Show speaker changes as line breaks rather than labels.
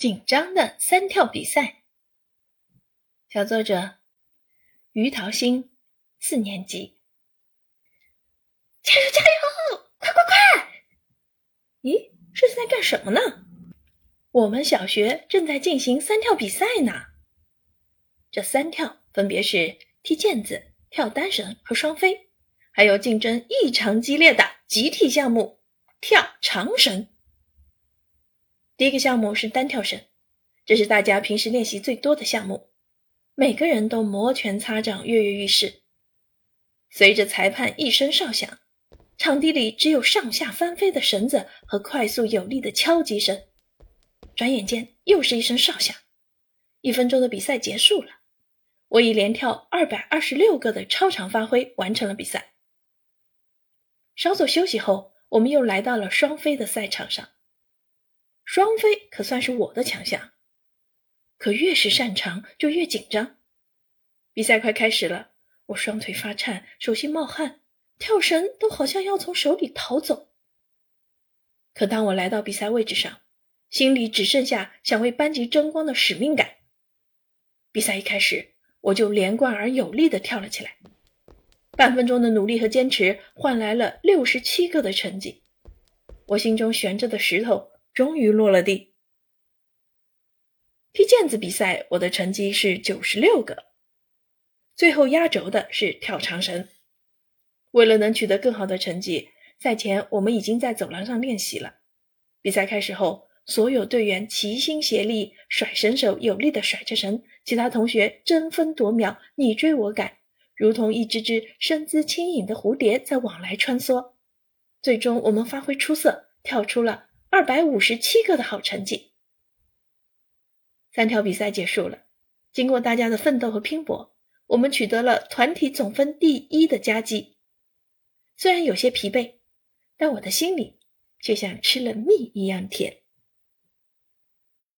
紧张的三跳比赛，小作者于桃心，四年级。
加油加油，快快快！
咦，这是在干什么呢？我们小学正在进行三跳比赛呢。这三跳分别是踢毽子、跳单绳和双飞，还有竞争异常激烈的集体项目——跳长绳。第一个项目是单跳绳，这是大家平时练习最多的项目，每个人都摩拳擦掌、跃跃欲试。随着裁判一声哨响，场地里只有上下翻飞的绳子和快速有力的敲击声。转眼间，又是一声哨响，一分钟的比赛结束了。我以连跳二百二十六个的超常发挥完成了比赛。稍作休息后，我们又来到了双飞的赛场上。双飞可算是我的强项，可越是擅长就越紧张。比赛快开始了，我双腿发颤，手心冒汗，跳绳都好像要从手里逃走。可当我来到比赛位置上，心里只剩下想为班级争光的使命感。比赛一开始，我就连贯而有力地跳了起来。半分钟的努力和坚持换来了六十七个的成绩，我心中悬着的石头。终于落了地。踢毽子比赛，我的成绩是九十六个。最后压轴的是跳长绳。为了能取得更好的成绩，赛前我们已经在走廊上练习了。比赛开始后，所有队员齐心协力，甩绳手有力的甩着绳，其他同学争分夺秒，你追我赶，如同一只只身姿轻盈的蝴蝶在往来穿梭。最终，我们发挥出色，跳出了。二百五十七个的好成绩，三条比赛结束了。经过大家的奋斗和拼搏，我们取得了团体总分第一的佳绩。虽然有些疲惫，但我的心里却像吃了蜜一样甜。